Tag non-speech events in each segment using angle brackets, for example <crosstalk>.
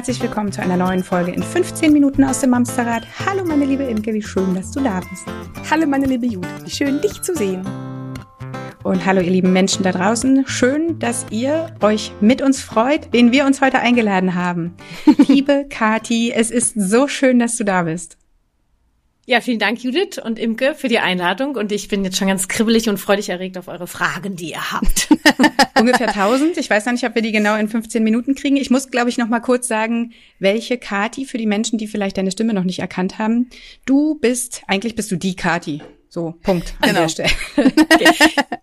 Herzlich willkommen zu einer neuen Folge in 15 Minuten aus dem Mamsterrad. Hallo meine liebe Imke, wie schön, dass du da bist. Hallo meine liebe Judith, wie schön dich zu sehen. Und hallo ihr lieben Menschen da draußen, schön, dass ihr euch mit uns freut, wen wir uns heute eingeladen haben. <laughs> liebe Kati, es ist so schön, dass du da bist. Ja, vielen Dank, Judith und Imke, für die Einladung. Und ich bin jetzt schon ganz kribbelig und freudig erregt auf eure Fragen, die ihr habt. <laughs> Ungefähr 1000. Ich weiß noch nicht, ob wir die genau in 15 Minuten kriegen. Ich muss, glaube ich, noch mal kurz sagen, welche Kati für die Menschen, die vielleicht deine Stimme noch nicht erkannt haben. Du bist, eigentlich bist du die Kati. So, Punkt an genau. der Stelle. <laughs> Okay.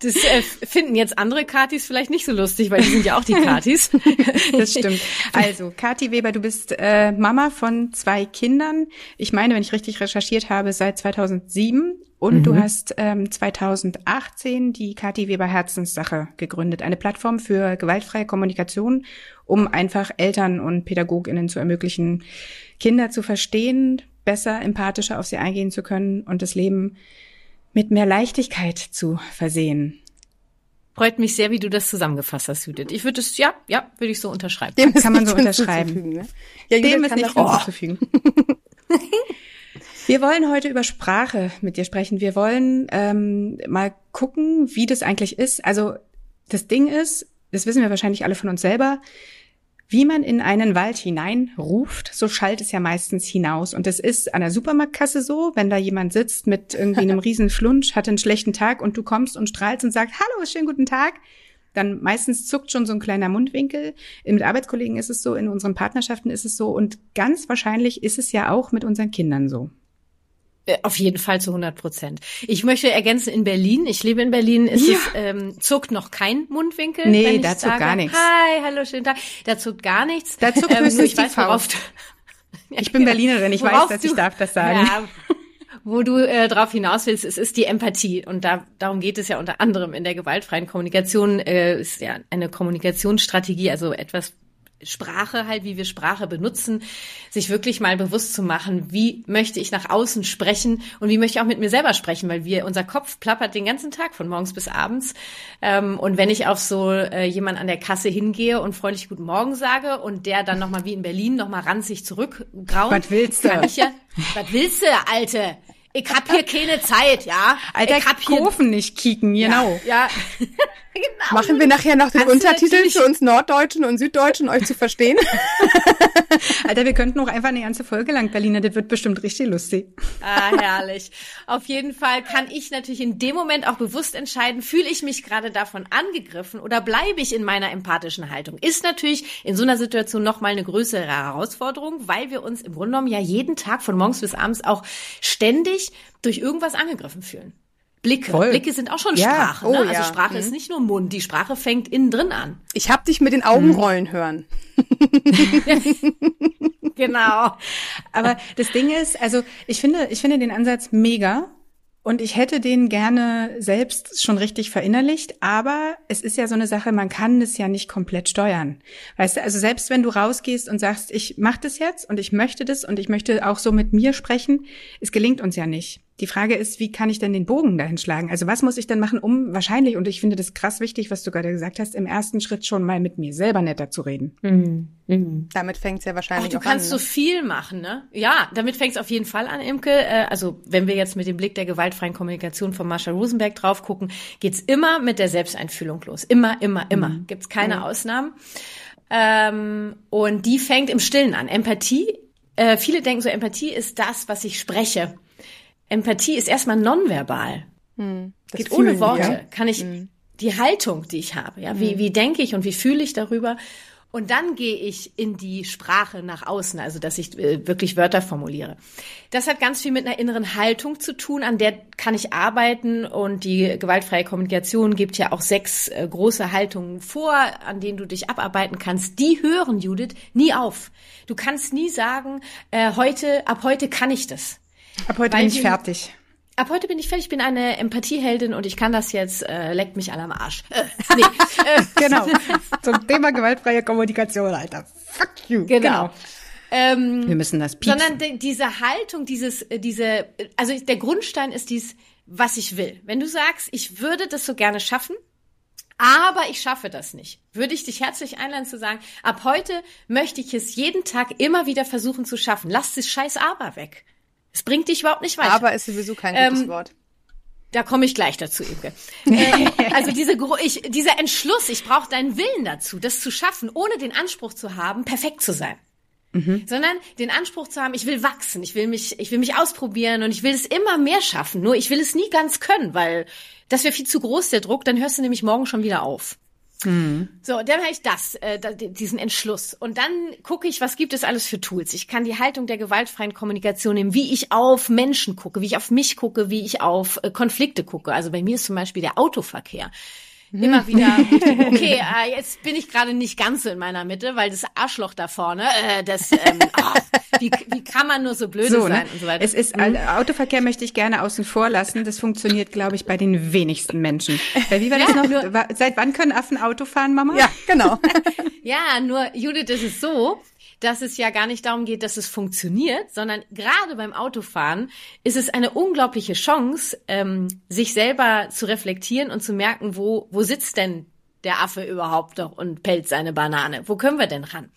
Das äh, finden jetzt andere Katis vielleicht nicht so lustig, weil die sind ja auch die Katis. <laughs> das stimmt. Also, Kati Weber, du bist äh, Mama von zwei Kindern. Ich meine, wenn ich richtig recherchiert habe, seit 2007. Und mhm. du hast ähm, 2018 die Kati Weber Herzenssache gegründet, eine Plattform für gewaltfreie Kommunikation, um einfach Eltern und PädagogInnen zu ermöglichen, Kinder zu verstehen, besser, empathischer auf sie eingehen zu können und das Leben mit mehr Leichtigkeit zu versehen. Freut mich sehr, wie du das zusammengefasst hast, Judith. Ich würde es, ja, ja, würde ich so unterschreiben. Dem kann man so unterschreiben. Ne? Ja, Dem ist nicht hinzuzufügen. <laughs> Wir wollen heute über Sprache mit dir sprechen. Wir wollen ähm, mal gucken, wie das eigentlich ist. Also das Ding ist, das wissen wir wahrscheinlich alle von uns selber, wie man in einen Wald hineinruft, so schallt es ja meistens hinaus. Und es ist an der Supermarktkasse so, wenn da jemand sitzt mit irgendwie einem <laughs> riesen Flunsch, hat einen schlechten Tag und du kommst und strahlst und sagst, hallo, schönen guten Tag, dann meistens zuckt schon so ein kleiner Mundwinkel. Mit Arbeitskollegen ist es so, in unseren Partnerschaften ist es so und ganz wahrscheinlich ist es ja auch mit unseren Kindern so. Äh, auf jeden Fall zu 100 Prozent. Ich möchte ergänzen, in Berlin, ich lebe in Berlin, ist ja. es, ähm, zuckt noch kein Mundwinkel. Nee, da zuckt gar nichts. Hi, hallo, schönen Tag. Da zuckt gar nichts. Da zuckt ähm, höchstens ich weiß, worauf <laughs> Ich bin Berlinerin, ich weiß, dass du, ich darf das sagen. Ja, wo du äh, darauf hinaus willst, es ist die Empathie. Und da, darum geht es ja unter anderem in der gewaltfreien Kommunikation. Äh, ist ja eine Kommunikationsstrategie, also etwas, Sprache halt, wie wir Sprache benutzen, sich wirklich mal bewusst zu machen, wie möchte ich nach außen sprechen und wie möchte ich auch mit mir selber sprechen, weil wir, unser Kopf plappert den ganzen Tag von morgens bis abends. Ähm, und wenn ich auf so äh, jemand an der Kasse hingehe und freundlich Guten Morgen sage und der dann nochmal wie in Berlin nochmal ranzig zurückgraut, was willst du? Kann ich ja, was willst du, Alte? Ich hab hier keine Zeit, ja. Alter, ich hab hier Kurven nicht kicken, genau. Ja. ja. <laughs> genau. Machen wir nachher noch den Kannst Untertitel für uns Norddeutschen und Süddeutschen, euch zu verstehen? <laughs> Alter, wir könnten auch einfach eine ganze Folge lang Berliner, das wird bestimmt richtig lustig. Ah, herrlich. Auf jeden Fall kann ich natürlich in dem Moment auch bewusst entscheiden, fühle ich mich gerade davon angegriffen oder bleibe ich in meiner empathischen Haltung? Ist natürlich in so einer Situation nochmal eine größere Herausforderung, weil wir uns im Grunde genommen ja jeden Tag von morgens bis abends auch ständig durch irgendwas angegriffen fühlen. Blicke. Voll. Blicke sind auch schon ja. Sprache. Ne? Oh, also Sprache mhm. ist nicht nur Mund, die Sprache fängt innen drin an. Ich hab dich mit den Augen mhm. rollen hören. <laughs> genau. Aber das Ding ist, also ich finde, ich finde den Ansatz mega. Und ich hätte den gerne selbst schon richtig verinnerlicht, aber es ist ja so eine Sache, man kann das ja nicht komplett steuern. Weißt du, also selbst wenn du rausgehst und sagst, ich mache das jetzt und ich möchte das und ich möchte auch so mit mir sprechen, es gelingt uns ja nicht. Die Frage ist, wie kann ich denn den Bogen dahin schlagen? Also was muss ich denn machen, um wahrscheinlich, und ich finde das krass wichtig, was du gerade gesagt hast, im ersten Schritt schon mal mit mir selber netter zu reden. Mhm. Mhm. Damit fängt es ja wahrscheinlich Ach, du kannst an, ne? so viel machen, ne? Ja, damit fängt es auf jeden Fall an, Imke. Äh, also wenn wir jetzt mit dem Blick der gewaltfreien Kommunikation von Marsha Rosenberg drauf gucken, geht's immer mit der Selbsteinfühlung los. Immer, immer, immer. Mhm. Gibt's keine mhm. Ausnahmen. Ähm, und die fängt im Stillen an. Empathie. Äh, viele denken so, Empathie ist das, was ich spreche. Empathie ist erstmal nonverbal. Hm, Geht fühlen, ohne Worte. Ja? Kann ich hm. die Haltung, die ich habe, ja, wie, hm. wie denke ich und wie fühle ich darüber? Und dann gehe ich in die Sprache nach außen, also dass ich äh, wirklich Wörter formuliere. Das hat ganz viel mit einer inneren Haltung zu tun, an der kann ich arbeiten. Und die gewaltfreie Kommunikation gibt ja auch sechs äh, große Haltungen vor, an denen du dich abarbeiten kannst. Die hören, Judith, nie auf. Du kannst nie sagen, äh, heute, ab heute kann ich das. Ab heute bin ich fertig. Ab heute bin ich fertig, ich bin eine Empathieheldin und ich kann das jetzt, äh, leckt mich alle am Arsch. Äh, nee, <laughs> äh. genau. Zum Thema gewaltfreie Kommunikation, Alter. Fuck you. Genau. genau. Ähm, Wir müssen das piepsen. Sondern diese Haltung, dieses, äh, diese, also der Grundstein ist dies, was ich will. Wenn du sagst, ich würde das so gerne schaffen, Aber ich schaffe das nicht. Würde ich dich herzlich einladen zu sagen, ab heute möchte ich es jeden Tag immer wieder versuchen zu schaffen. Lass das scheiß Aber weg. Es bringt dich überhaupt nicht weiter. Aber ist sowieso kein gutes ähm, Wort. Da komme ich gleich dazu, Imke. <laughs> äh, also diese, ich, dieser Entschluss, ich brauche deinen Willen dazu, das zu schaffen, ohne den Anspruch zu haben, perfekt zu sein. Mhm. Sondern den Anspruch zu haben, ich will wachsen, ich will mich, ich will mich ausprobieren und ich will es immer mehr schaffen. Nur ich will es nie ganz können, weil das wäre viel zu groß, der Druck, dann hörst du nämlich morgen schon wieder auf. Mhm. So, dann habe ich das, äh, diesen Entschluss. Und dann gucke ich, was gibt es alles für Tools. Ich kann die Haltung der gewaltfreien Kommunikation nehmen, wie ich auf Menschen gucke, wie ich auf mich gucke, wie ich auf äh, Konflikte gucke. Also bei mir ist zum Beispiel der Autoverkehr immer wieder, <laughs> okay, äh, jetzt bin ich gerade nicht ganz so in meiner Mitte, weil das Arschloch da vorne, äh, das, ähm, oh, <laughs> wie, wie kann man nur so blöd so, ne? sein ne? und so weiter. Es ist, mhm. Autoverkehr möchte ich gerne außen vor lassen. Das funktioniert, glaube ich, bei den wenigsten Menschen. Weil wie war das noch? Nur, Seit wann können Affen Auto fahren, Mama? Ja, genau. <laughs> ja, nur Judith ist es so, dass es ja gar nicht darum geht, dass es funktioniert, sondern gerade beim Autofahren ist es eine unglaubliche Chance, ähm, sich selber zu reflektieren und zu merken, wo, wo sitzt denn der Affe überhaupt noch und pellt seine Banane? Wo können wir denn ran?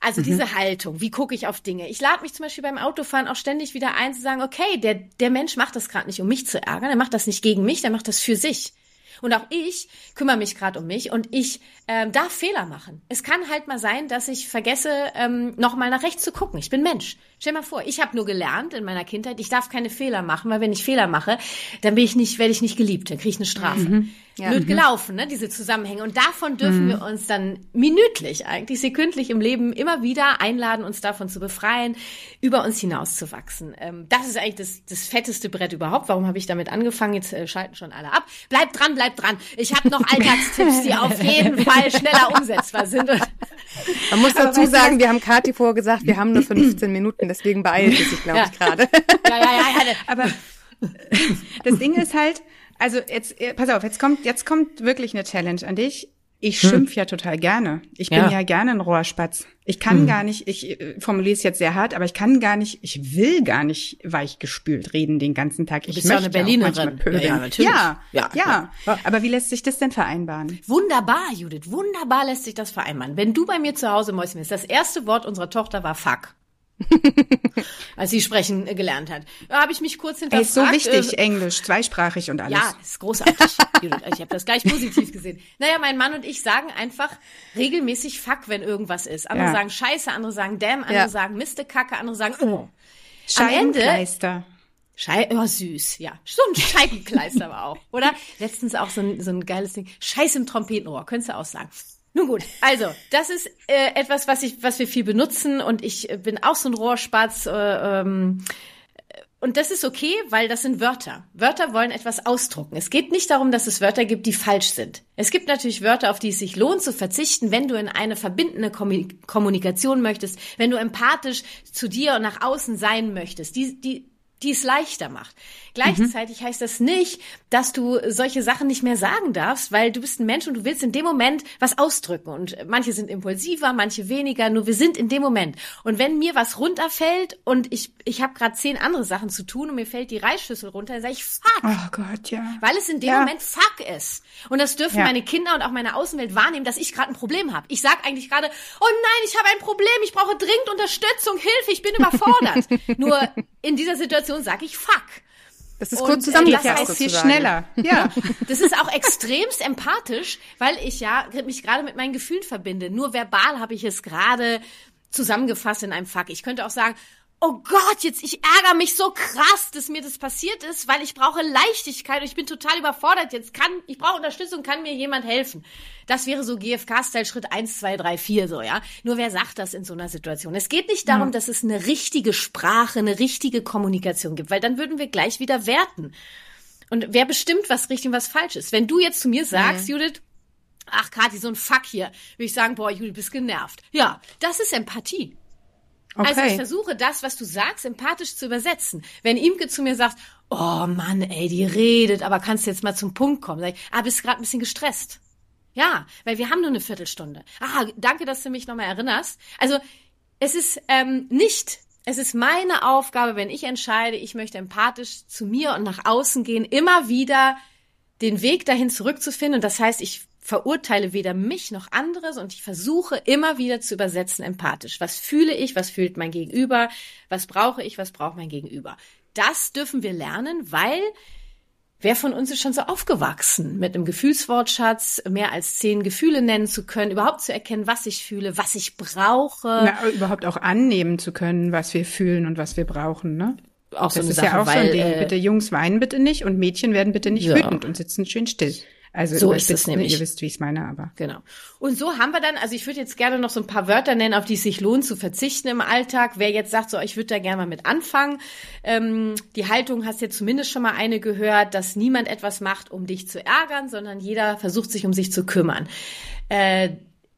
Also mhm. diese Haltung, wie gucke ich auf Dinge? Ich lade mich zum Beispiel beim Autofahren auch ständig wieder ein zu sagen, okay, der, der Mensch macht das gerade nicht, um mich zu ärgern, er macht das nicht gegen mich, der macht das für sich. Und auch ich kümmere mich gerade um mich und ich ähm, darf Fehler machen. Es kann halt mal sein, dass ich vergesse, ähm, nochmal nach rechts zu gucken. Ich bin Mensch. Stell mal vor, ich habe nur gelernt in meiner Kindheit, ich darf keine Fehler machen, weil wenn ich Fehler mache, dann bin ich nicht, werde ich nicht geliebt, dann kriege ich eine Strafe. Mhm. Ja. Blöd mhm. gelaufen, ne, diese Zusammenhänge. Und davon dürfen mhm. wir uns dann minütlich, eigentlich sekündlich im Leben immer wieder einladen, uns davon zu befreien, über uns hinauszuwachsen. Ähm, das ist eigentlich das, das fetteste Brett überhaupt. Warum habe ich damit angefangen? Jetzt äh, schalten schon alle ab. Bleibt dran, bleibt dran. Ich habe noch <laughs> Alltagstipps, die auf jeden Fall schneller umsetzbar sind. Man muss dazu sagen, wir haben Kati vorher gesagt, wir haben nur <clears throat> 15 Minuten, deswegen beeilt es sich, glaube <laughs> ja. ich, gerade. Ja, ja, ja, ja. <laughs> Aber das Ding ist halt, also jetzt, äh, pass auf, jetzt kommt, jetzt kommt wirklich eine Challenge an dich. Ich hm. schimpf hm. ja total gerne. Ich bin ja, ja gerne ein Rohrspatz. Ich kann hm. gar nicht, ich äh, formuliere es jetzt sehr hart, aber ich kann gar nicht, ich will gar nicht weichgespült reden den ganzen Tag. Ich möchte ja eine Berlinerin. Ja, ja, natürlich. Ja, ja, ja, ja. Aber wie lässt sich das denn vereinbaren? Wunderbar, Judith. Wunderbar lässt sich das vereinbaren. Wenn du bei mir zu Hause Mäuschen bist, das erste Wort unserer Tochter war Fuck. <laughs> als sie sprechen äh, gelernt hat. Da habe ich mich kurz hinterfragt. ist so wichtig, äh, Englisch, zweisprachig und alles. Ja, ist großartig. <laughs> ich habe das gleich positiv gesehen. Naja, mein Mann und ich sagen einfach regelmäßig Fuck, wenn irgendwas ist. Andere ja. sagen Scheiße, andere sagen Damn, andere ja. sagen Miste, Kacke, andere sagen oh. Scheibenkleister. Schei oh, süß, ja. So ein Scheibenkleister <laughs> aber auch, oder? Letztens auch so ein, so ein geiles Ding. Scheiß im Trompetenohr, könntest du auch sagen. Nun gut, also das ist äh, etwas, was ich, was wir viel benutzen und ich bin auch so ein Rohrspatz. Äh, ähm, und das ist okay, weil das sind Wörter. Wörter wollen etwas ausdrucken. Es geht nicht darum, dass es Wörter gibt, die falsch sind. Es gibt natürlich Wörter, auf die es sich lohnt zu verzichten, wenn du in eine verbindende Kommunikation möchtest, wenn du empathisch zu dir und nach außen sein möchtest. Die, die, die es leichter macht. Gleichzeitig mhm. heißt das nicht, dass du solche Sachen nicht mehr sagen darfst, weil du bist ein Mensch und du willst in dem Moment was ausdrücken. Und manche sind impulsiver, manche weniger, nur wir sind in dem Moment. Und wenn mir was runterfällt und ich, ich habe gerade zehn andere Sachen zu tun und mir fällt die Reisschüssel runter, dann sage ich fuck. Oh Gott, ja. Weil es in dem ja. Moment fuck ist. Und das dürfen ja. meine Kinder und auch meine Außenwelt wahrnehmen, dass ich gerade ein Problem habe. Ich sag eigentlich gerade, oh nein, ich habe ein Problem, ich brauche dringend Unterstützung, Hilfe, ich bin überfordert. <laughs> nur in dieser Situation sage ich fuck. Das ist kurz zusammengefasst. Das heißt viel schneller. Ja. <laughs> <laughs> Das ist auch extremst empathisch, weil ich ja mich gerade mit meinen Gefühlen verbinde. Nur verbal habe ich es gerade zusammengefasst in einem Fuck. Ich könnte auch sagen, oh Gott, jetzt, ich ärgere mich so krass, dass mir das passiert ist, weil ich brauche Leichtigkeit und ich bin total überfordert. Jetzt kann, ich brauche Unterstützung, kann mir jemand helfen. Das wäre so GFK-Style Schritt eins, zwei, drei, vier so, ja. Nur wer sagt das in so einer Situation? Es geht nicht darum, ja. dass es eine richtige Sprache, eine richtige Kommunikation gibt, weil dann würden wir gleich wieder werten. Und wer bestimmt, was richtig und was falsch ist? Wenn du jetzt zu mir sagst, mhm. Judith, ach Kathi, so ein Fuck hier, würde ich sagen, boah, Judith, bist genervt. Ja, das ist Empathie. Okay. Also ich versuche das, was du sagst, empathisch zu übersetzen. Wenn Imke zu mir sagt, oh Mann, ey, die redet, aber kannst du jetzt mal zum Punkt kommen? Sag ich, ah, bist gerade ein bisschen gestresst. Ja, weil wir haben nur eine Viertelstunde. Ah, danke, dass du mich nochmal erinnerst. Also es ist ähm, nicht, es ist meine Aufgabe, wenn ich entscheide, ich möchte empathisch zu mir und nach außen gehen, immer wieder den Weg dahin zurückzufinden. Und das heißt, ich verurteile weder mich noch anderes und ich versuche immer wieder zu übersetzen empathisch. Was fühle ich, was fühlt mein Gegenüber, was brauche ich, was braucht mein Gegenüber. Das dürfen wir lernen, weil Wer von uns ist schon so aufgewachsen, mit einem Gefühlswortschatz mehr als zehn Gefühle nennen zu können, überhaupt zu erkennen, was ich fühle, was ich brauche. Na, überhaupt auch annehmen zu können, was wir fühlen und was wir brauchen, ne? Auch das so eine ist Sache, ja auch weil, so ein Ding. äh, Bitte Jungs weinen bitte nicht und Mädchen werden bitte nicht Ja. wütend und sitzen schön still. Also So ist es nämlich. Ihr wisst, wie ich es meine, aber. Genau. Und so haben wir dann, also ich würde jetzt gerne noch so ein paar Wörter nennen, auf die es sich lohnt zu verzichten im Alltag. Wer jetzt sagt, so ich würde da gerne mal mit anfangen. Ähm, die Haltung hast jetzt zumindest schon mal eine gehört, dass niemand etwas macht, um dich zu ärgern, sondern jeder versucht sich um sich zu kümmern. Äh,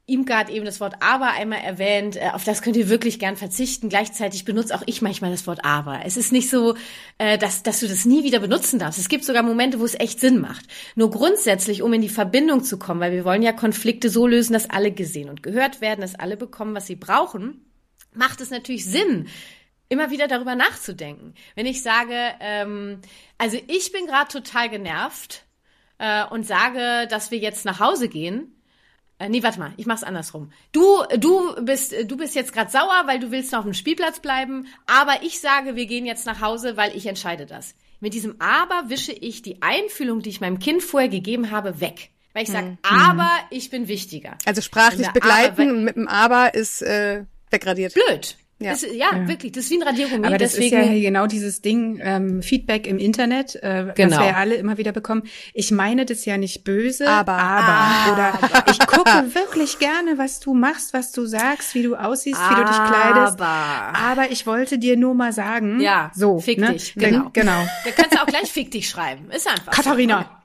Imke hat eben das Wort aber einmal erwähnt. Äh, Auf das könnt ihr wirklich gern verzichten. Gleichzeitig benutze auch ich manchmal das Wort aber. Es ist nicht so, äh, dass, dass du das nie wieder benutzen darfst. Es gibt sogar Momente, wo es echt Sinn macht. Nur grundsätzlich, um in die Verbindung zu kommen, weil wir wollen ja Konflikte so lösen, dass alle gesehen und gehört werden, dass alle bekommen, was sie brauchen, macht es natürlich Sinn, immer wieder darüber nachzudenken. Wenn ich sage, ähm, also ich bin gerade total genervt äh, und sage, dass wir jetzt nach Hause gehen, äh, nee, warte mal, ich mach's andersrum. Du, du bist, du bist jetzt gerade sauer, weil du willst noch auf dem Spielplatz bleiben, aber ich sage, wir gehen jetzt nach Hause, weil ich entscheide das. Mit diesem Aber wische ich die Einfühlung, die ich meinem Kind vorher gegeben habe, weg. Weil ich sage, aber ich bin wichtiger. Also sprachlich begleiten aber- und mit dem Aber ist äh, degradiert. Blöd. Ja. Ja, ist, ja, wirklich, das ist wie ein Radiergummi. Aber das deswegen, ist ja genau dieses Ding, ähm, Feedback im Internet, äh, Genau. was wir ja alle immer wieder bekommen. Ich meine das ja nicht böse, Aber. aber. Oder ich gucke wirklich gerne, was du machst, was du sagst, wie du aussiehst, wie du dich kleidest. Aber. Aber ich wollte dir nur mal sagen. Ja, so. fick ne? dich, genau. genau. <laughs> Da kannst du auch gleich Fick dich schreiben. Ist einfach. Katharina.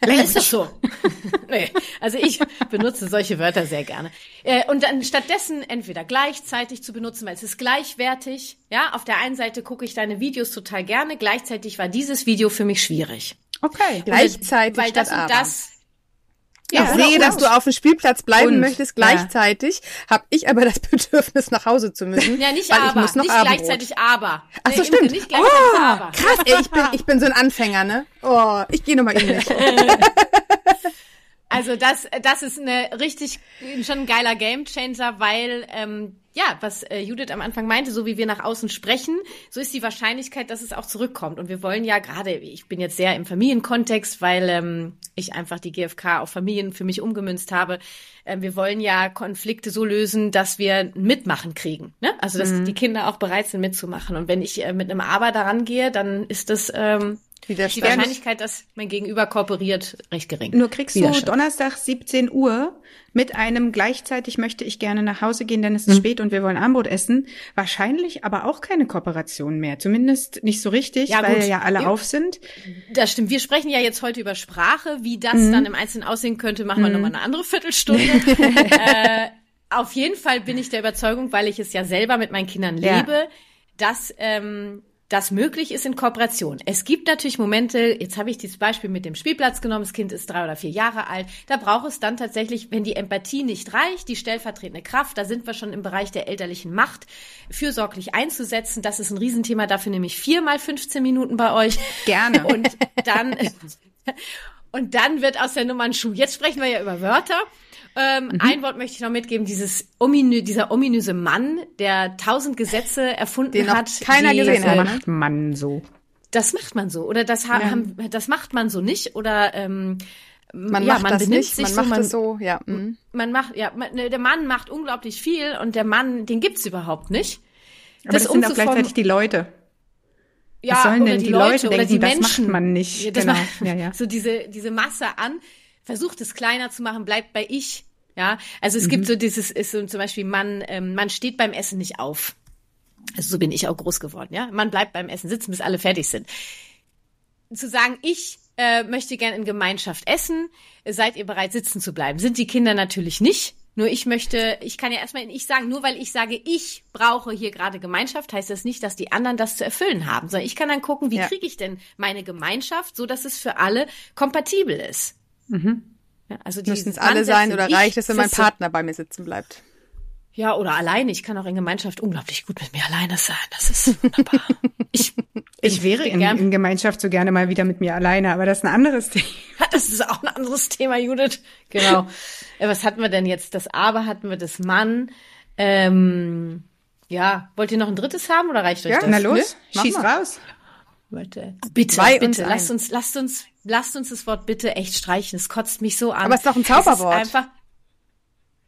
Ist das so? <laughs> nee. Also ich benutze solche Wörter sehr gerne. Äh, und dann stattdessen entweder gleichzeitig zu benutzen, weil es ist gleichwertig. Ja, auf der einen Seite gucke ich deine Videos total gerne, gleichzeitig war dieses Video für mich schwierig. Okay. Gleichzeitig weil das und aber. das. Ich oder- sehe, dass du auf dem Spielplatz bleiben Und, möchtest. ja. Gleichzeitig habe ich aber das <laughs> Bedürfnis, nach Hause zu müssen. Ja, nicht aber, ich muss noch nicht Abendbrot. gleichzeitig aber. Ach so, Nee, stimmt. Nicht gleichzeitig oh, aber. krass, ey, ich bin, <laughs> ich bin so ein Anfänger, ne? Oh, ich gehe nochmal in mich. <laughs> Also das, das ist eine richtig schon ein geiler Gamechanger, weil ähm, ja, was äh, Judith am Anfang meinte, so wie wir nach außen sprechen, so ist die Wahrscheinlichkeit, dass es auch zurückkommt. Und wir wollen ja gerade, ich bin jetzt sehr im Familienkontext, weil ähm, ich einfach die GfK auf Familien für mich umgemünzt habe. Ähm, wir wollen ja Konflikte so lösen, dass wir Mitmachen kriegen. Ne? Also dass die Kinder auch bereit sind mitzumachen. Und wenn ich äh, mit einem Aber daran gehe, dann ist das ähm, die. Wahrscheinlichkeit, dass mein Gegenüber kooperiert, recht gering. Nur kriegst du. Donnerstag 17 Uhr mit einem gleichzeitig möchte ich gerne nach Hause gehen, denn es ist spät und wir wollen Abendbrot essen. Wahrscheinlich aber auch keine Kooperation mehr. Zumindest nicht so richtig, Ja, weil gut. ja alle Ja. auf sind. Das stimmt. Wir sprechen ja jetzt heute über Sprache. Wie das Mhm. dann im Einzelnen aussehen könnte, machen wir nochmal eine andere Viertelstunde. <laughs> äh, auf jeden Fall bin ich der Überzeugung, weil ich es ja selber mit meinen Kindern Ja. lebe, dass ähm, das möglich ist in Kooperation. Es gibt natürlich Momente, jetzt habe ich dieses Beispiel mit dem Spielplatz genommen, das Kind ist drei oder vier Jahre alt, da braucht es dann tatsächlich, wenn die Empathie nicht reicht, die stellvertretende Kraft, da sind wir schon im Bereich der elterlichen Macht, fürsorglich einzusetzen. Das ist ein Riesenthema, dafür nehme ich viermal 15 Minuten bei euch. Gerne. Und dann, <laughs> und dann wird aus der Nummer ein Schuh. Jetzt sprechen wir ja über Wörter. Ähm, Mhm. Ein Wort möchte ich noch mitgeben, dieses ominö, dieser ominöse Mann, der tausend Gesetze erfunden Den noch hat. keiner die, gesehen Das hat, macht man so. Das macht man so. Oder das, ha Ja. haben, das macht man so nicht. Oder ähm, Man ja, macht man das nicht, sich man so, macht man, es so, ja. mhm. man macht, ja, man, ne, der Mann macht unglaublich viel und der Mann, den gibt's überhaupt nicht. Aber das, sind auch gleichzeitig die Leute. ja, Was sollen oder denn die, die Leute, Leute oder denken, die das Menschen. macht man nicht. Ja, das Genau. macht- Ja, ja. <laughs> So diese, diese Masse an, versucht es kleiner zu machen, bleibt bei ich. Ja, also es Mhm. gibt so dieses, ist so zum Beispiel, man, ähm, man steht beim Essen nicht auf. Also so bin ich auch groß geworden, ja. Man bleibt beim Essen sitzen, bis alle fertig sind. Zu sagen, ich äh, möchte gern in Gemeinschaft essen, seid ihr bereit, sitzen zu bleiben? Sind die Kinder natürlich nicht. Nur ich möchte, ich kann ja erstmal in ich sagen, nur weil ich sage, ich brauche hier gerade Gemeinschaft, heißt das nicht, dass die anderen das zu erfüllen haben, sondern ich kann dann gucken, wie Ja. kriege ich denn meine Gemeinschaft, so dass es für alle kompatibel ist. Ja, also Müssen es alle sein oder reicht es, wenn mein Partner bei mir sitzen bleibt? Ja, oder alleine. Ich kann auch in Gemeinschaft unglaublich gut mit mir alleine sein. Das ist wunderbar. <laughs> Ich, ich wäre in, in, Gemeinschaft so gerne mal wieder mit mir alleine, aber das ist ein anderes <laughs> Thema. Das ist auch ein anderes Thema, Judith. Genau. <laughs> Äh, was hatten wir denn jetzt? Das Aber hatten wir das Mann. Ähm, ja, wollt ihr noch ein drittes haben oder reicht euch ja, das? Na los, ne? schieß raus. Bitte, bitte, Zwei bitte, lasst uns, lasst uns, lasst uns das Wort bitte echt streichen. Es kotzt mich so an. Aber es ist doch ein Zauberwort. Es ist einfach,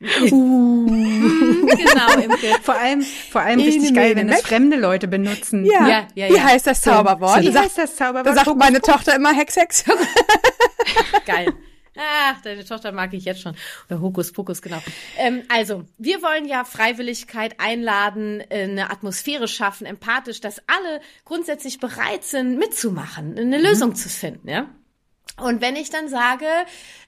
<laughs> Uh. <laughs> genau, Imke. Vor allem, vor allem richtig geil, wenn es fremde Leute benutzen. Ja, ja, ja. Wie heißt das Zauberwort? Wie heißt das Zauberwort? Da sagt meine Tochter immer Hex, Hex. geil. Ach, deine Tochter mag ich jetzt schon. Oder Hokus Pokus, genau. Ähm, also, wir wollen ja Freiwilligkeit einladen, äh, eine Atmosphäre schaffen, empathisch, dass alle grundsätzlich bereit sind, mitzumachen, eine mhm. Lösung zu finden, ja. Und wenn ich dann sage,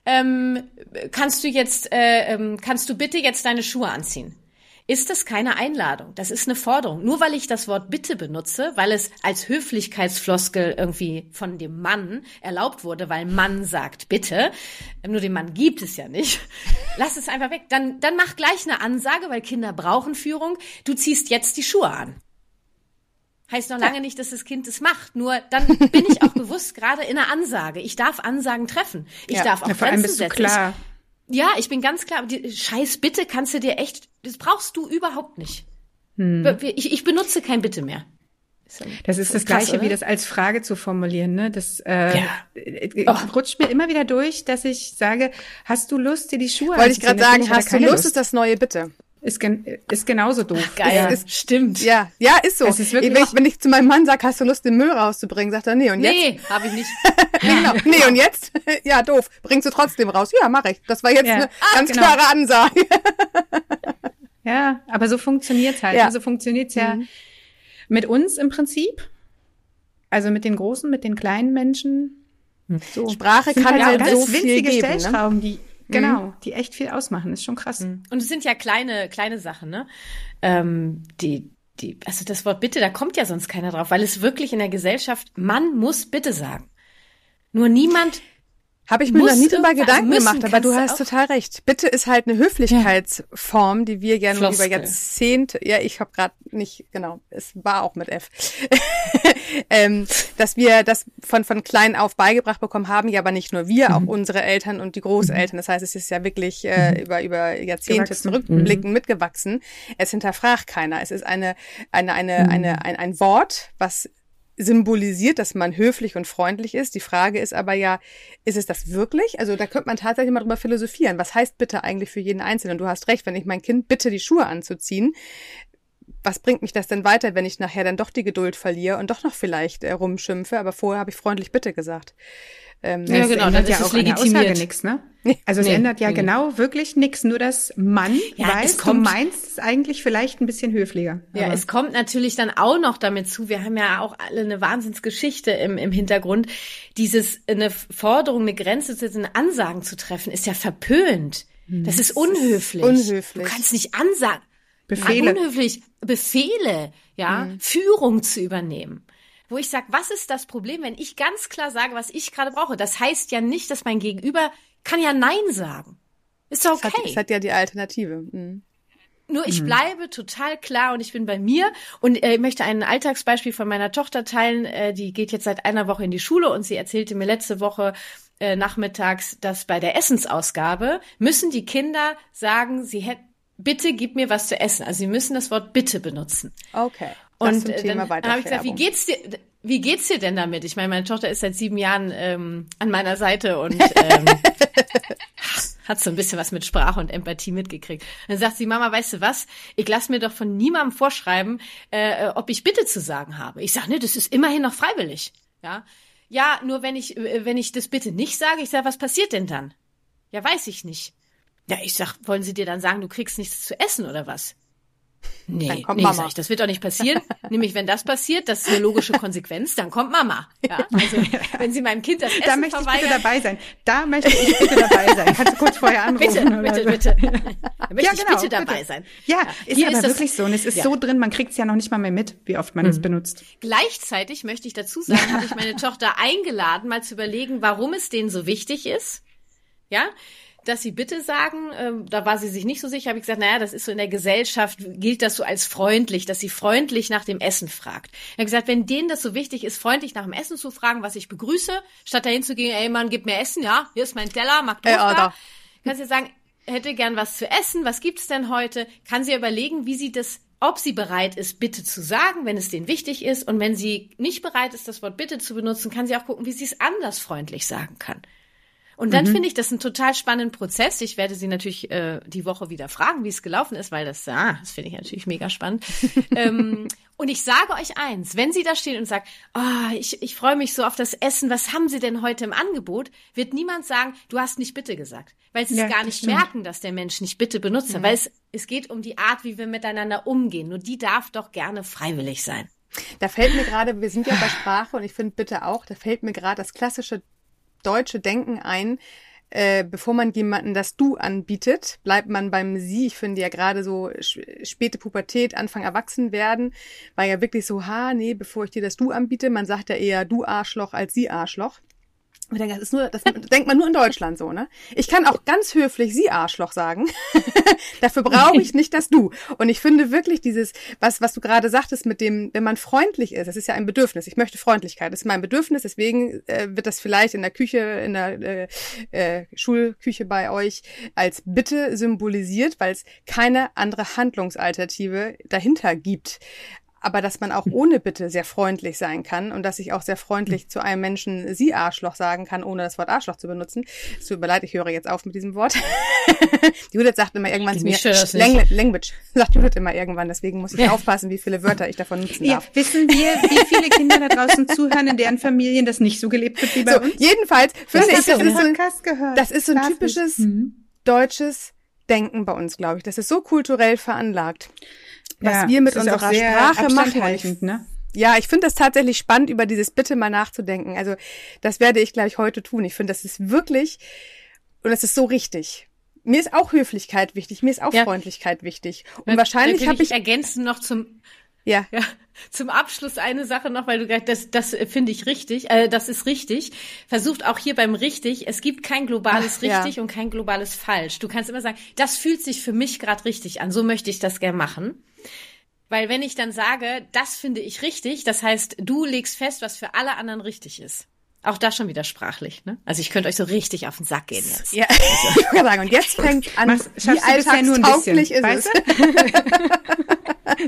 ähm, kannst du jetzt, äh, ähm, kannst du bitte jetzt deine Schuhe anziehen? Ist das keine Einladung? Das ist eine Forderung. Nur weil ich das Wort bitte benutze, weil es als Höflichkeitsfloskel irgendwie von dem Mann erlaubt wurde, weil Mann sagt bitte, nur den Mann gibt es ja nicht. <laughs> Lass es einfach weg. Dann, dann mach gleich eine Ansage, weil Kinder brauchen Führung. Du ziehst jetzt die Schuhe an heißt noch lange nicht, dass das Kind es macht. Nur dann bin ich auch <laughs> bewusst gerade in einer Ansage. Ich darf Ansagen treffen. Ich ja, darf auch ja, Grenzen setzen. Klar. Ich, ja, ich bin ganz klar. Die, Scheiß Bitte kannst du dir echt, das brauchst du überhaupt nicht. Hm. Ich, ich benutze kein Bitte mehr. Das ist das, das Gleiche, krass, wie das als Frage zu formulieren. Ne? Das äh, ja. Äh, rutscht mir immer wieder durch, dass ich sage, hast du Lust, dir die Schuhe Wollte ich gerade sagen, hast du Lust, Lust, ist das neue Bitte. Ist, gen ist genauso doof. Ach, geil, ja. ist, stimmt. Ja, ja, ist so. Es ist wirklich wenn, ich, wenn ich zu meinem Mann sage, hast du Lust, den Müll rauszubringen, sagt er, nee, und jetzt? Nee, habe ich nicht. <laughs> nee, genau. nee, und jetzt? <laughs> ja, doof. Bringst du trotzdem raus? Ja, mach ich. Das war jetzt ja. eine ah, ganz genau. klare Ansage. <laughs> ja, aber so funktioniert's halt. Ja. So funktioniert's ja mhm. mit uns im Prinzip. Also mit den großen, mit den kleinen Menschen. So. Sprache kann halt, halt so viel geben, ne? Stellschrauben, ne? die Genau, mhm. die echt viel ausmachen. ist schon krass. Mhm. Und es sind ja kleine, kleine Sachen, ne? Ähm, die, die, also das Wort bitte, da kommt ja sonst keiner drauf, weil es wirklich in der Gesellschaft, man muss bitte sagen. Nur niemand habe ich mir noch nie drüber Gedanken also gemacht, aber du hast total recht. Bitte ist halt eine Höflichkeitsform, ja. die wir gerne Floskel. über Jahrzehnte, ja, ich habe gerade nicht, genau, es war auch mit F, <laughs> ähm, dass wir das von, von klein auf beigebracht bekommen haben, ja, aber nicht nur wir, mhm. auch unsere Eltern und die Großeltern. Das heißt, es ist ja wirklich äh, mhm. über, über Jahrzehnte gewachsen. zurückblicken mhm. mitgewachsen. Es hinterfragt keiner. Es ist eine, eine, eine, mhm. eine, ein, ein Wort, was symbolisiert, dass man höflich und freundlich ist. Die Frage ist aber ja, ist es das wirklich? Also da könnte man tatsächlich mal drüber philosophieren. Was heißt bitte eigentlich für jeden Einzelnen? Du hast recht, wenn ich mein Kind bitte, die Schuhe anzuziehen, was bringt mich das denn weiter, wenn ich nachher dann doch die Geduld verliere und doch noch vielleicht äh, rumschimpfe? Aber vorher habe ich freundlich bitte gesagt. Ähm, ja, genau, dann ja ist auch legitimiert. nichts, ne? Also es nee, ändert ja nee. genau wirklich nichts, nur dass man ja, weiß, kommt, du meinst es eigentlich vielleicht ein bisschen höflicher. Ja, es kommt natürlich dann auch noch damit zu, wir haben ja auch alle eine Wahnsinnsgeschichte im, im Hintergrund. Dieses, eine Forderung, eine Grenze zu setzen, Ansagen zu treffen, ist ja verpönt. Das ist unhöflich. Unhöflich. Du kannst nicht ansagen. Befehle. Unhöflich. Befehle, ja, mhm. Führung zu übernehmen wo ich sage, was ist das Problem, wenn ich ganz klar sage, was ich gerade brauche? Das heißt ja nicht, dass mein Gegenüber kann ja Nein sagen. Ist doch okay. Das hat, das hat ja die Alternative. Mhm. Nur ich mhm. bleibe total klar und ich bin bei mir und äh, möchte ein Alltagsbeispiel von meiner Tochter teilen. Äh, die geht jetzt seit einer Woche in die Schule und sie erzählte mir letzte Woche äh, nachmittags, dass bei der Essensausgabe müssen die Kinder sagen, sie hätten bitte gib mir was zu essen. Also sie müssen das Wort bitte benutzen. Okay. Und äh, dann habe ich gesagt, wie geht's dir? Wie geht's dir denn damit? Ich meine, meine Tochter ist seit sieben Jahren ähm, an meiner Seite und <laughs> ähm, hat so ein bisschen was mit Sprache und Empathie mitgekriegt. dann sagt sie, Mama, weißt du was? Ich lass mir doch von niemandem vorschreiben, äh, ob ich bitte zu sagen habe. Ich sage, ne, das ist immerhin noch freiwillig. Ja, ja, nur wenn ich äh, wenn ich das bitte nicht sage, ich sage, was passiert denn dann? Ja, weiß ich nicht. Ja, ich sag, wollen Sie dir dann sagen, du kriegst nichts zu essen oder was? Nee, dann kommt nee, Mama. Ich, das wird doch nicht passieren. <laughs> Nämlich, wenn das passiert, das ist eine logische Konsequenz, dann kommt Mama. Ja, also, wenn Sie meinem Kind das Essen Da möchte ich bitte dabei sein. Da möchte ich bitte dabei sein. Kannst du kurz vorher anrufen? Bitte, bitte, bitte. <laughs> Da möchte ja, genau, ich bitte dabei bitte. sein. Ja, ja. ist aber ist wirklich so. Und es ist ja. so drin, man kriegt es ja noch nicht mal mehr mit, wie oft man mhm. es benutzt. Gleichzeitig möchte ich dazu sagen, habe ich meine Tochter eingeladen, mal zu überlegen, warum es denen so wichtig ist. Ja, dass sie bitte sagen. Ähm, da war sie sich nicht so sicher. Habe ich gesagt, naja, das ist so in der Gesellschaft, gilt das so als freundlich, dass sie freundlich nach dem Essen fragt. Ich habe gesagt, wenn denen das so wichtig ist, freundlich nach dem Essen zu fragen, was ich begrüße, statt dahin zu gehen, ey Mann, gib mir Essen, ja, hier ist mein Teller, mag äh, da. Kannst du sagen, hätte gern was zu essen, was gibt's denn heute? Kann sie überlegen, wie sie das ob sie bereit ist, bitte zu sagen, wenn es denen wichtig ist. Und wenn sie nicht bereit ist, das Wort bitte zu benutzen, kann sie auch gucken, wie sie es anders freundlich sagen kann. Und dann mhm. finde ich das einen total spannenden Prozess. Ich werde sie natürlich äh, die Woche wieder fragen, wie es gelaufen ist, weil das, ah, das finde ich natürlich mega spannend. <laughs> ähm, und ich sage euch eins, wenn sie da stehen und sagt, oh, ich, ich freue mich so auf das Essen, was haben sie denn heute im Angebot, wird niemand sagen, du hast nicht bitte gesagt. Weil sie ja, es gar nicht stimmt. merken, dass der Mensch nicht bitte benutzt. Ja. Weil es, es geht um die Art, wie wir miteinander umgehen. Nur die darf doch gerne freiwillig sein. Da fällt mir gerade, wir sind ja bei Sprache und ich finde bitte auch, da fällt mir gerade das klassische deutsche Denken ein, äh, bevor man jemanden das Du anbietet, bleibt man beim Sie. Ich finde ja gerade so späte Pubertät, Anfang erwachsen werden, war ja wirklich so, ha, nee, bevor ich dir das Du anbiete, man sagt ja eher Du Arschloch als Sie Arschloch. Ich denke, das ist nur, das denkt man nur in Deutschland so, ne? Ich kann auch ganz höflich Sie Arschloch sagen. <laughs> Dafür brauche ich nicht das Du. Und ich finde wirklich dieses, was, was du gerade sagtest mit dem, wenn man freundlich ist, das ist ja ein Bedürfnis. Ich möchte Freundlichkeit. Das ist mein Bedürfnis. Deswegen äh, wird das vielleicht in der Küche, in der äh, äh, Schulküche bei euch als Bitte symbolisiert, weil es keine andere Handlungsalternative dahinter gibt aber dass man auch ohne Bitte sehr freundlich sein kann und dass ich auch sehr freundlich zu einem Menschen sie Arschloch sagen kann, ohne das Wort Arschloch zu benutzen. Es tut mir leid, ich höre jetzt auf mit diesem Wort. <laughs> Judith sagt immer irgendwann zu mir, Lang Language, <laughs> sagt Judith immer irgendwann, deswegen muss ich ja. aufpassen, wie viele Wörter ich davon nutzen darf. Ja, wissen wir, wie viele Kinder da draußen zuhören, in deren Familien das nicht so gelebt wird wie bei so, uns? Jedenfalls finde ich, das, ist so ein, das ist so ein typisches mhm. deutsches Denken bei uns, glaube ich. Das ist so kulturell veranlagt was ja, wir mit unserer Sprache machen. Ne? Ja, ich finde das tatsächlich spannend, über dieses Bitte mal nachzudenken. Also das werde ich gleich heute tun. Ich finde, das ist wirklich, und das ist so richtig. Mir ist auch Höflichkeit wichtig, mir ist auch ja. Freundlichkeit wichtig. Und wahrscheinlich habe ich ergänzen noch zum ja. ja. Zum Abschluss eine Sache noch, weil du gesagt das, das finde ich richtig, äh, das ist richtig. Versucht auch hier beim richtig, es gibt kein globales Ach, richtig ja. und kein globales falsch. Du kannst immer sagen, das fühlt sich für mich gerade richtig an, so möchte ich das gern machen. Weil wenn ich dann sage, das finde ich richtig, das heißt, du legst fest, was für alle anderen richtig ist. Auch das schon wieder sprachlich, ne? Also ich könnte euch so richtig auf den Sack gehen jetzt. Ja, <laughs> ich kann sagen, und jetzt fängt an, Machst, wie alltagstauglich ist weißt es. <laughs>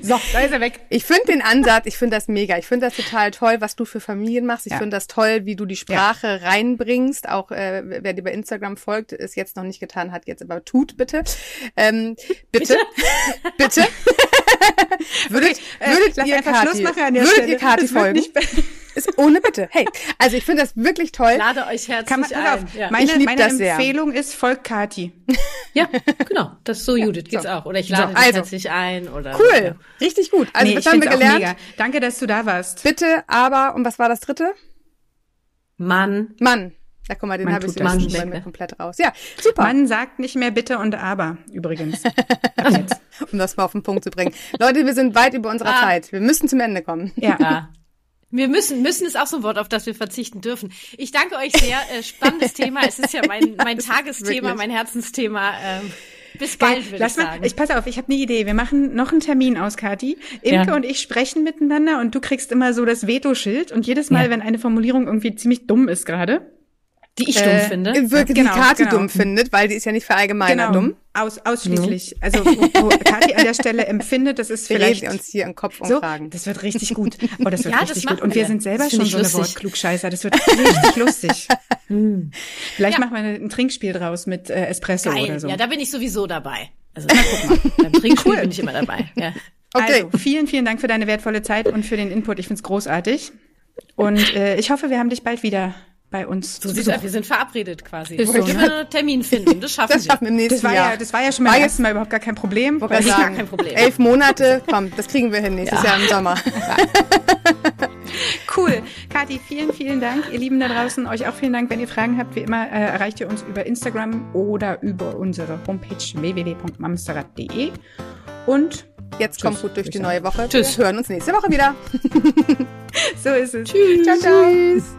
so, da ist er weg. Ich finde den Ansatz, ich finde das mega. Ich finde das total toll, was du für Familien machst. Ich ja. finde das toll, wie du die Sprache ja. reinbringst. Auch äh, wer dir bei Instagram folgt, es jetzt noch nicht getan hat, jetzt aber tut bitte. Ähm, bitte, bitte. <laughs> <laughs> würdet, okay, würdet äh, ihr Kati, würdet Stelle. ihr Kati folgen? <laughs> Ist ohne Bitte. Hey, also ich finde das wirklich toll. Lade euch herzlich man, ein. Ja. Meine, meine Empfehlung sehr. ist folgt Kati. <laughs> ja, genau. Das ist so Judith geht's so. auch. Oder ich lade so, also. herzlich ein. Oder cool, ja. richtig gut. Also nee, was haben wir gelernt? Danke, dass du da warst. Bitte, aber und was war das dritte? Mann. Mann. Da guck mal, den habe ich so bei mir komplett raus. Ja, super. Man sagt nicht mehr bitte und aber, übrigens. <laughs> um das mal auf den Punkt zu bringen. Leute, wir sind weit über unserer ah. Zeit. Wir müssen zum Ende kommen. Ja. ja. Wir müssen, müssen ist auch so ein Wort, auf das wir verzichten dürfen. Ich danke euch sehr. Äh, spannendes <laughs> Thema. Es ist ja mein, mein Tagesthema, mein Herzensthema. Ähm, bis bald, würde ich sagen. Mal, ich passe auf, ich habe eine Idee. Wir machen noch einen Termin aus, Kati. Imke ja. und ich sprechen miteinander und du kriegst immer so das Veto-Schild und jedes Mal, ja. wenn eine Formulierung irgendwie ziemlich dumm ist gerade, die ich dumm äh, finde. Wirklich, genau, die Kati genau. dumm findet, weil die ist ja nicht verallgemeiner genau. dumm. Aus, ausschließlich. Ja. <laughs> Also, wo, wo Kathi an der Stelle empfindet, das ist wir vielleicht. Wir uns hier im Kopf so, umfragen. Das wird richtig gut. Oh, das <laughs> wird ja, richtig das gut. Und wir, wir sind selber schon so eine Wortklugscheißer. Das wird richtig lustig. <laughs> Hm. Vielleicht ja. machen wir ein Trinkspiel draus mit äh, Espresso Geil. oder so. Ja, da bin ich sowieso dabei. Also, na, guck mal. Beim Trinkspiel cool. bin ich immer dabei. Ja. Okay. Also, vielen, vielen Dank für deine wertvolle Zeit und für den Input. Ich find's großartig. Und äh, ich hoffe, wir haben dich bald wieder bei uns. So sieht wir sind verabredet quasi. Ist so, ne? einen Termin finden, das schaffen das schaffen wir. Im nächsten das war Jahr. Ja, das war ja schon beim ersten Mal überhaupt gar kein Problem. Ich sagen, kein Problem. Elf Monate, komm, das kriegen wir hin nächstes ja. Jahr im Sommer. <laughs> cool. Kathi, vielen, vielen Dank. Ihr Lieben da draußen, euch auch vielen Dank. Wenn ihr Fragen habt, wie immer, äh, erreicht ihr uns über Instagram oder über unsere Homepage www.mamsterrad.de. Und jetzt kommt gut durch die neue Woche. Tschüss. Wir hören uns nächste Woche wieder. <laughs> so ist es. Tschüss. Ciao, ciao. Tschüss.